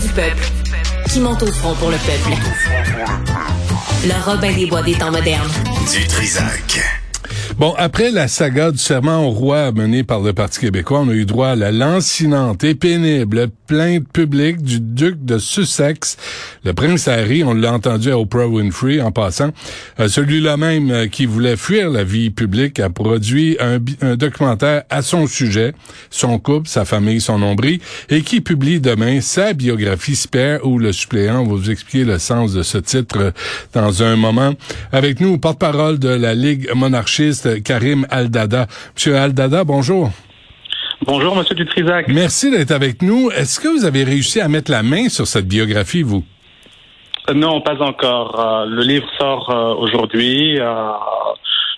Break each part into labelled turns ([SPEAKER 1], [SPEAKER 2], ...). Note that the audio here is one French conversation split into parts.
[SPEAKER 1] du peuple, qui monte au front pour le peuple. Le Robin des Bois des temps modernes.
[SPEAKER 2] Du Trisac.
[SPEAKER 3] Bon, après la saga du serment au roi menée par le Parti québécois, on a eu droit à la lancinante et pénible plainte publique du duc de Sussex, le prince Harry, on l'a entendu à Oprah Winfrey en passant, euh, celui-là même euh, qui voulait fuir la vie publique a produit un, un, documentaire à son sujet, son couple, sa famille, son nombril, et qui publie demain sa biographie Spare ou le suppléant. Va vous expliquer le sens de ce titre dans un moment. Avec nous, porte-parole de la Ligue monarchiste, Karim Aldada. Monsieur Aldada, bonjour.
[SPEAKER 4] Bonjour, Monsieur Dutrisac.
[SPEAKER 3] Merci d'être avec nous. Est-ce que vous avez réussi à mettre la main sur cette biographie, vous?
[SPEAKER 4] Euh, non, pas encore. Euh, le livre sort euh, aujourd'hui.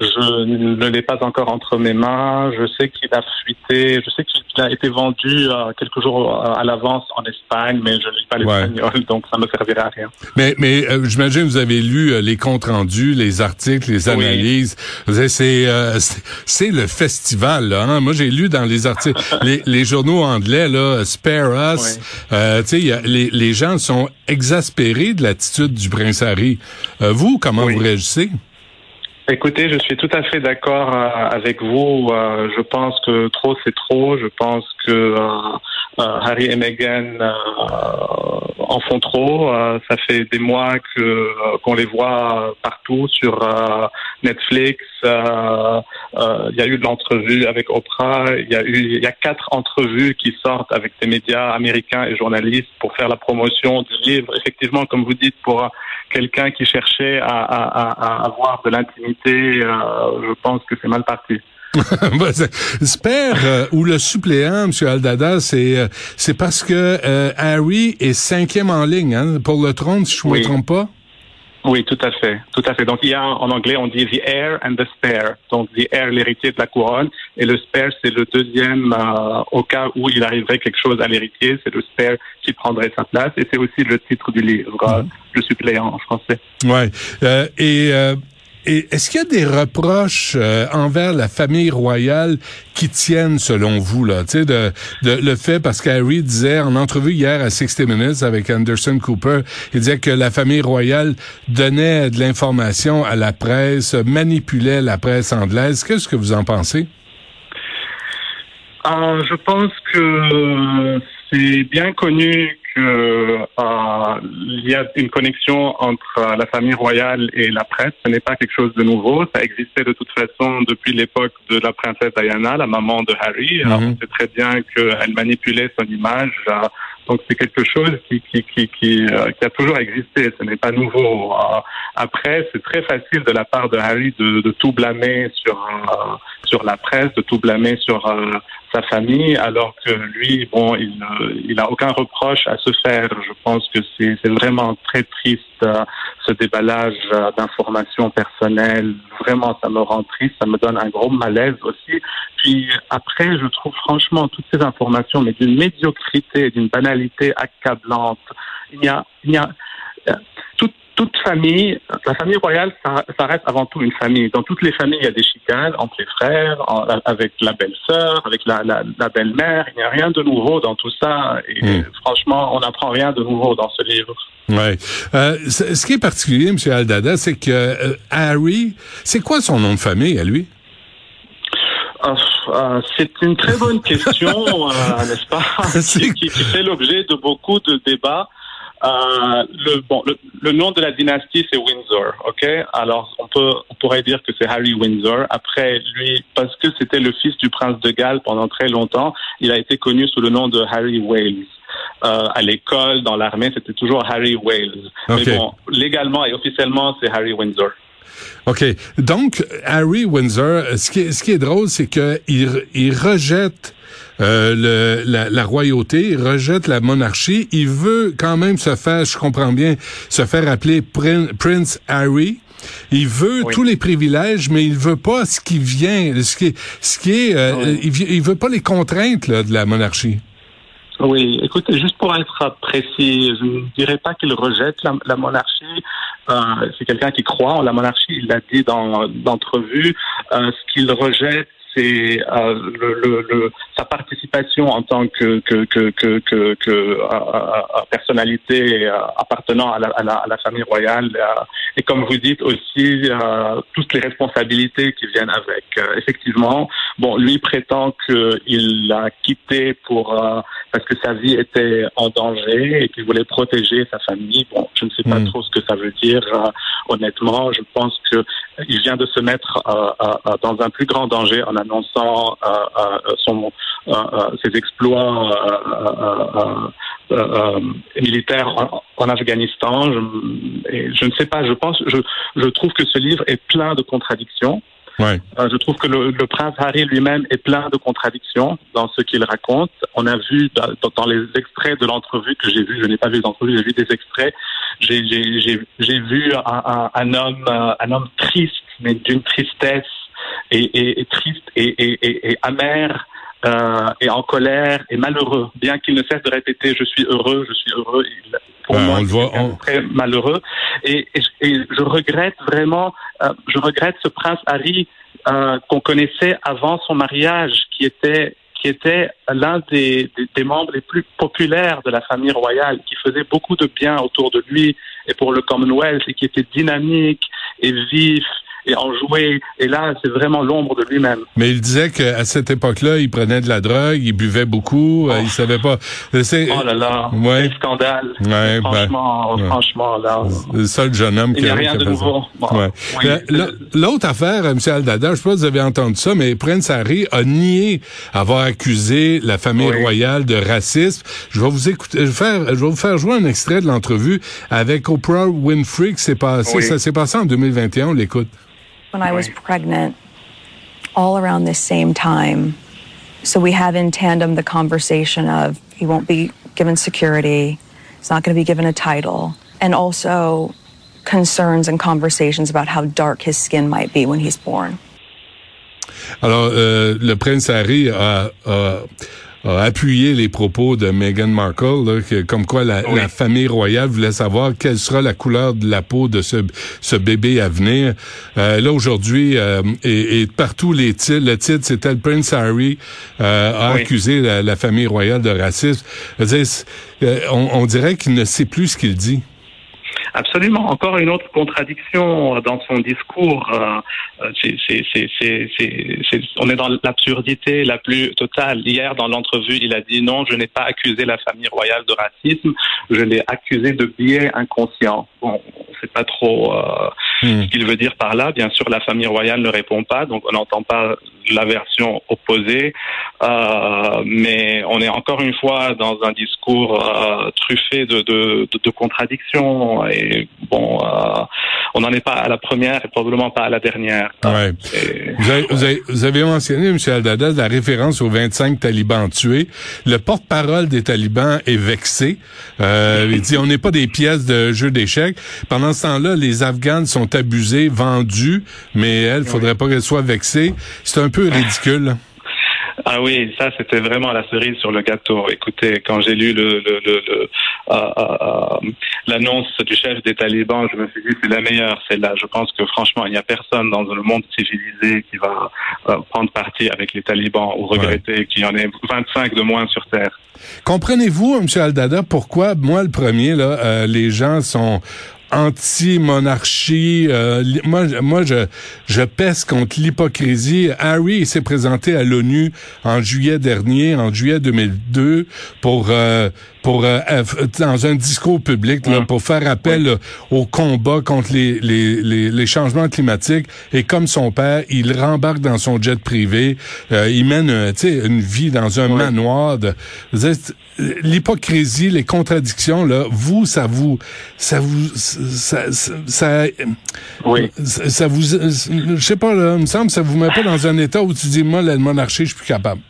[SPEAKER 4] Je ne l'ai pas encore entre mes mains. Je sais qu'il a fuité. Je sais qu'il a été vendu euh, quelques jours euh, à l'avance en Espagne, mais je ne lis pas l'espagnol, donc ça ne me servirait à rien.
[SPEAKER 3] Mais, mais euh, j'imagine que vous avez lu les comptes rendus, les articles, les analyses. C'est c'est le festival. Là, hein? Moi, j'ai lu dans les articles, les, les, journaux anglais, là, Spare Us. Oui. les, les gens sont exaspérés de l'attitude du prince Harry. vous, comment vous réagissez?
[SPEAKER 4] Écoutez, je suis tout à fait d'accord euh, avec vous. Euh, je pense que trop c'est trop. Je pense que euh, Harry et Meghan en font trop. ça fait des mois que qu'on les voit partout sur Netflix. Il y a eu de l'entrevue avec Oprah. Il y a eu il y a quatre entrevues qui sortent avec des médias américains et journalistes pour faire la promotion du livre. Effectivement, comme vous dites, pour quelqu'un qui cherchait à, avoir de l'intimité, euh, je pense que c'est mal parti.
[SPEAKER 3] J'espère, euh, ou le suppléant, M. Aldada, c'est euh, c'est parce que Harry est cinquième en ligne hein, pour le trône, si je ne me trompe pas.
[SPEAKER 4] Oui, tout à fait, tout à fait. Donc il y a en anglais on dit the heir and the spare. Donc the heir l'héritier de la couronne et le spare c'est le deuxième au cas où il arriverait quelque chose à l'héritier, c'est le spare qui prendrait sa place et c'est aussi le titre du livre, mm-hmm. le suppléant en français.
[SPEAKER 3] Ouais. Et et est-ce qu'il y a des reproches euh, envers la famille royale qui tiennent selon vous là, tu sais de, de, le fait parce qu'Harry disait en entrevue hier à 60 Minutes avec Anderson Cooper, il disait que la famille royale donnait de l'information à la presse, manipulait la presse anglaise. Qu'est-ce que vous en pensez?
[SPEAKER 4] Euh, Je pense que c'est bien connu euh, y a une connexion entre euh, la famille royale et la presse. Ce n'est pas quelque chose de nouveau. Ça existait de toute façon depuis l'époque de la princesse Diana, la maman de Harry. Mhm. On sait très bien qu'elle manipulait son image. Euh, donc c'est quelque chose qui qui a toujours existé. Ce n'est pas nouveau. après, c'est très facile de la part de Harry de, tout blâmer sur sur la presse, de tout blâmer sur sa famille, alors que lui, bon, il, il a aucun reproche à se faire. Je pense que c'est vraiment très triste euh, ce déballage euh, d'informations personnelles. Vraiment, ça me rend triste, ça me donne un gros malaise aussi. Puis après, je trouve franchement toutes ces informations, mais d'une médiocrité, d'une banalité accablante. Il y a, il y a euh, tout, toute famille, la famille royale, ça, ça, reste avant tout une famille. Dans toutes les familles, il y a des chicanes entre les frères, avec la belle-sœur, avec la, la, la belle-mère. Il n'y a rien de nouveau dans tout ça. Et hmm. franchement, on n'apprend rien de nouveau dans ce livre.
[SPEAKER 3] Ouais. Euh, ce qui est particulier, M. Aldada, c'est que euh, Harry, c'est quoi son nom de famille à lui?
[SPEAKER 4] Ah, ah, c'est une très bonne question, euh, n'est-ce pas, qui, qui fait l'objet de beaucoup de débats. Euh, le, bon, le, nom de la dynastie, c'est Windsor, ok? Alors, on peut, on pourrait dire que c'est Harry Windsor. Après, lui, parce que c'était le fils du prince de Galles pendant très longtemps, il a été connu sous le nom de Harry Wales. Euh, à l'école, dans l'armée, c'était toujours Harry Wales. Mais bon, légalement et officiellement, c'est Harry Windsor.
[SPEAKER 3] OK. Donc, Harry Windsor, ce qui est, ce qui est drôle, c'est qu'il il rejette euh, le, la, la, royauté, rejette la monarchie. Il veut quand même se faire, je comprends bien, se faire appeler Prince Harry. Il veut tous les privilèges, mais il veut pas ce qui vient, ce qui, ce qui est, euh, il, il, veut pas les contraintes là, de la monarchie.
[SPEAKER 4] Oui, écoutez, juste pour être précis, je ne dirais pas qu'il rejette la, monarchie. Euh, c'est quelqu'un qui croit en la monarchie. Il l'a dit dans l'entrevue. Euh, ce qu'il rejette, c'est le, le, sa participation en tant que, que, que, que, que, personnalité appartenant à la, à, la, à famille royale et comme vous dites aussi toutes les responsabilités qui viennent avec. effectivement, bon, lui prétend qu'il l'a quitté pour parce que sa vie était en danger et qu'il voulait protéger sa famille. Bon, je ne sais pas hmm. trop ce que ça veut dire. honnêtement, je pense que il vient de se mettre dans un plus grand danger en annonçant son, ses exploits militaires en, Afghanistan. Je, je ne sais pas. Je pense. Je, je trouve que ce livre est plein de contradictions. Euh, je trouve que le, le prince Harry lui-même est plein de contradictions dans ce qu'il raconte. On a vu dans, dans les extraits de l'entrevue que j'ai vu, je n'ai pas vu l'entrevue, j'ai vu des extraits. J'ai vu un, un, un, homme, euh, un homme triste, mais d'une tristesse et, et, et, triste et, et, et amer. Euh, et en colère et malheureux, bien qu'il ne cesse de répéter je suis heureux, je suis heureux. Il, pour moi, on très malheureux. Et, et, et, je regrette vraiment, euh, je regrette ce prince Harry euh, qu'on connaissait avant son mariage, qui était qui était l'un des, des, des, membres les plus populaires de la famille royale, qui faisait beaucoup de bien autour de lui et pour le Commonwealth, et qui était dynamique et vif et en jouer. Et là, c'est vraiment l'ombre de lui-même.
[SPEAKER 3] Mais il disait qu'à cette époque-là, il prenait de la drogue, il buvait beaucoup, euh, il savait pas.
[SPEAKER 4] Oh là là, ouais. scandale. Ouais, ben, franchement, franchement, là.
[SPEAKER 3] Le seul jeune homme
[SPEAKER 4] il
[SPEAKER 3] qui
[SPEAKER 4] a rien de nouveau.
[SPEAKER 3] ouais. L'autre affaire, M. Aldada, je sais pas si vous avez entendu ça, mais Prince Harry a nié avoir accusé la famille royale de racisme. Je vais vous écouter, je vais, faire, je vais vous faire jouer un extrait de l'entrevue avec Oprah Winfrey qui s'est passé, ça s'est passé en 2021, on l'écoute.
[SPEAKER 2] When I was pregnant, all around this same time. So we have in tandem the conversation of he won't be given security, he's not going to be given a title, and also concerns and conversations about how dark his skin might be when he's born.
[SPEAKER 3] Alors, euh, le prince Harry a, a a appuyé les propos de Meghan Markle, là, que, comme quoi la, la, famille royale voulait savoir quelle sera la couleur de la peau de ce, ce bébé à venir. Euh, là, aujourd'hui, euh, et, et, partout les titres, le titre, c'était le Prince Harry euh, a accusé la, la, famille royale de racisme. On, on dirait qu'il ne sait plus ce qu'il dit.
[SPEAKER 4] Absolument. Encore une autre contradiction dans son discours. Euh, c'est, on est dans l'absurdité la plus totale. Hier, dans l'entrevue, il a dit non, je n'ai pas accusé la famille royale de racisme, je l'ai accusé de biais inconscient. Sait pas trop euh, hmm. ce qu'il veut dire par là. Bien sûr, la famille royale ne répond pas, donc on n'entend pas la version opposée. Euh, mais on est encore une fois dans un discours euh, truffé de, de, de, de contradictions et bon, euh, on n'en est pas à la première et probablement pas à la dernière.
[SPEAKER 3] Ouais. Vous, avez, vous, avez, vous, avez, mentionné, M. Aldada, la référence aux 25 talibans tués. Le porte-parole des talibans est vexé. Euh, il dit on n'est pas des pièces de jeu d'échecs. Pendant ce temps-là, les Afghans sont abusés, vendus, mais elle, faudrait pas qu'elle soit vexée. C'est un peu ridicule.
[SPEAKER 4] Ah oui, ça c'était vraiment la cerise sur le gâteau. Écoutez, quand j'ai lu le, le, le, euh, euh, l'annonce du chef des talibans, je me suis dit c'est la meilleure, c'est là. Je pense que franchement, il n'y a personne dans le monde civilisé qui va euh, prendre parti avec les talibans ou regretter qu'il y en ait 25 de moins sur Terre.
[SPEAKER 3] Comprenez-vous, M. Aldada, pourquoi moi le premier, là, euh, les gens sont anti-monarchie. Euh, moi, moi, je, je pèse contre l'hypocrisie. Harry s'est présenté à l'ONU en juillet dernier, en juillet 2002, pour euh, pour euh, dans un discours public là, pour faire appel au combat contre les, les, les, les, changements climatiques. Et comme son père, il rembarque dans son jet privé. il mène une vie dans un manoir. De, l'hypocrisie, les contradictions, là, vous, ça vous, ça vous, ça, ça,
[SPEAKER 4] oui.
[SPEAKER 3] ça, vous, je sais pas, là, il me semble, ça vous met pas dans un état où tu dis, moi, la monarchie, je suis plus capable.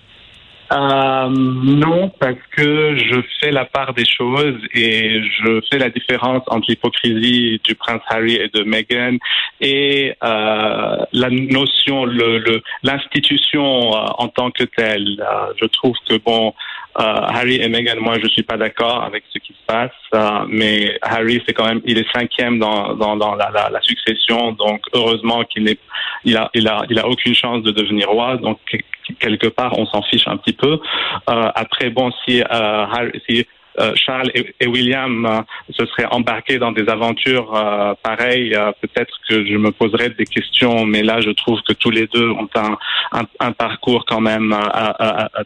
[SPEAKER 4] Euh, non, parce que je fais la part des choses et je fais la différence entre l'hypocrisie du prince Harry et de Meghan et euh, la notion, le l'institution euh, en tant que telle. Euh, je trouve que bon, euh, Harry et Meghan, moi, je suis pas d'accord avec ce qui se passe, mais Harry, c'est quand même, il est cinquième dans, dans, dans la, la, la, succession, donc heureusement qu'il n'est, il a, il a, il a aucune chance de devenir roi, donc quelque part, on s'en fiche un petit peu. Euh, après, bon, si, Harry, si Charles et, William se seraient embarqués dans des aventures pareilles, peut-être que je me poserais des questions, mais là, je trouve que tous les deux ont un, un, un parcours quand même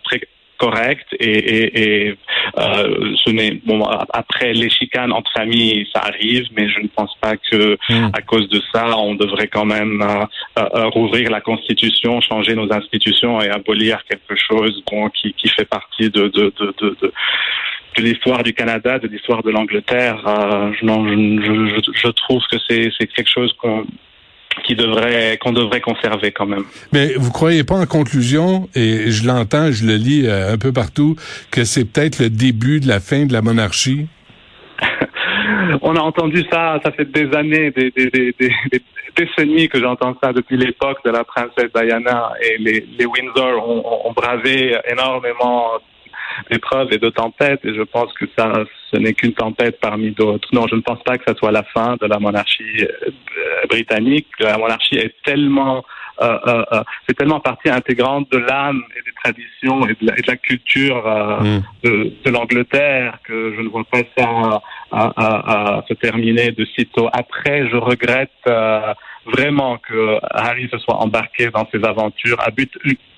[SPEAKER 4] très correct et, et, et euh, ce n'est bon après les chicanes entre familles ça arrive mais je ne pense pas que hmm. à cause de ça on devrait quand même euh, euh, rouvrir la constitution changer nos institutions et abolir quelque chose bon qui, qui fait partie de de de, de, de de l'histoire du Canada, de l'histoire de l'Angleterre. Euh, je, je, je, trouve que c'est quelque chose qu'on qui devrait qu'on devrait conserver quand même.
[SPEAKER 3] Mais vous croyez pas en conclusion et je l'entends, je le lis euh, un peu partout que c'est peut-être le début de la fin de la monarchie?
[SPEAKER 4] On a entendu ça, ça fait des années, des, des, des, des décennies que j'entends ça depuis l'époque de la princesse Diana et les, les Windsor ont, ont bravé énormément d'épreuves et de tempêtes et je pense que ça ce n'est qu'une tempête parmi d'autres. Non, je ne pense pas que ça soit la fin de la monarchie euh, britannique. La monarchie est tellement euh, euh, euh, c'est tellement partie intégrante de l'âme et des traditions et de la, et de la culture euh, mm. de, de l'Angleterre que je ne vois pas ça à, à, se terminer de sitôt. Après, je regrette vraiment que Harry se soit embarqué dans ces aventures à but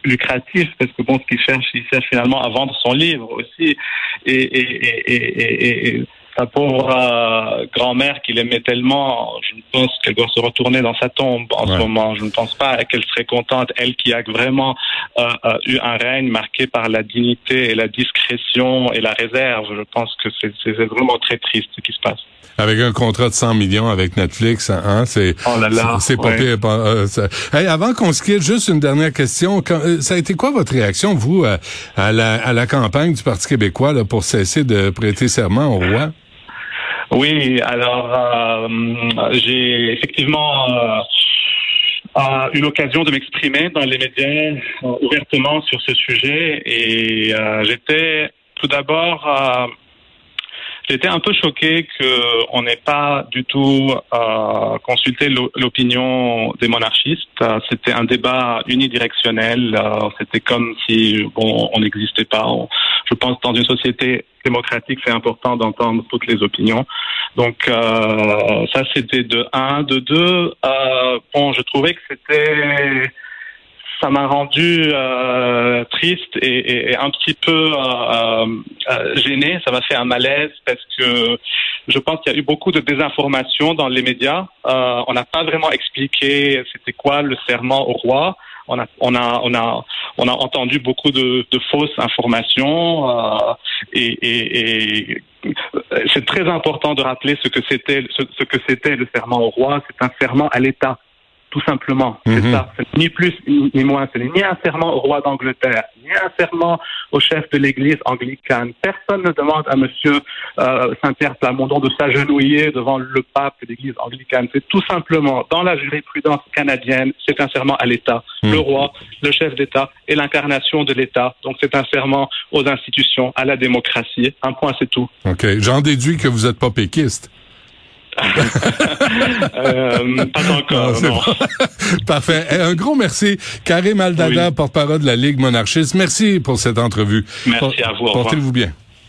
[SPEAKER 4] lucratif parce que bon ce qu'il cherche il cherche finalement à vendre son livre aussi et, et, et, et sa pauvre euh, grand-mère qu'il aimait tellement, je pense qu'elle doit se retourner dans sa tombe en ce moment. Je ne pense pas qu'elle serait contente, elle qui a vraiment euh, euh, eu un règne marqué par la dignité et la discrétion et la réserve. Je pense que c'est vraiment très triste ce qui se passe.
[SPEAKER 3] Avec un contrat de 100 millions avec Netflix, hein, c'est oh c'est pas pire. Hey, avant qu'on se quitte, juste une dernière question. ça a été quoi votre réaction, vous, à, la, à la campagne du Parti québécois là, pour cesser de prêter serment au roi?
[SPEAKER 4] Oui, alors euh, j'ai effectivement euh, eu l'occasion de m'exprimer dans les médias euh, ouvertement sur ce sujet et j'étais tout d'abord J'étais un peu choqué qu'on n'ait pas du tout euh, consulté l'opinion des monarchistes. C'était un débat unidirectionnel. Euh, C'était comme si bon, on n'existait pas. je pense que dans une société démocratique, c'est important d'entendre toutes les opinions. Donc euh, ça, c'était de un. De deux, euh, bon, je trouvais que c'était ça m'a rendu euh, triste et, un petit peu euh, euh, gêné. Ça m'a fait un malaise parce que je pense qu'il y a eu beaucoup de désinformation dans les médias. Euh, on n'a pas vraiment expliqué c'était quoi le serment au roi. On a, entendu beaucoup de, fausses informations et, c'est très important de rappeler ce que c'était le serment au roi. C'est un serment à l'État tout simplement. C'est mhm. ça. ni plus ni moins. Ce n'est ni un serment au roi d'Angleterre, ni un serment au chef de l'Église anglicane. Personne ne demande à Monsieur euh, Saint-Pierre Plamondon de s'agenouiller devant le pape de l'Église anglicane. C'est tout simplement, dans la jurisprudence canadienne, c'est un serment à l'État. Mhm. Le roi, le chef d'État et l'incarnation de l'État. Donc c'est un serment aux institutions, à la démocratie. Un point, c'est tout.
[SPEAKER 3] OK. J'en déduis que vous n'êtes pas péquiste.
[SPEAKER 4] Euh, pas encore, non.
[SPEAKER 3] Parfait. Eh, un gros merci. Karim Aldada, porte-parole de la Ligue monarchiste. Merci pour cette entrevue.
[SPEAKER 4] Merci à vous.
[SPEAKER 3] Portez-vous bien.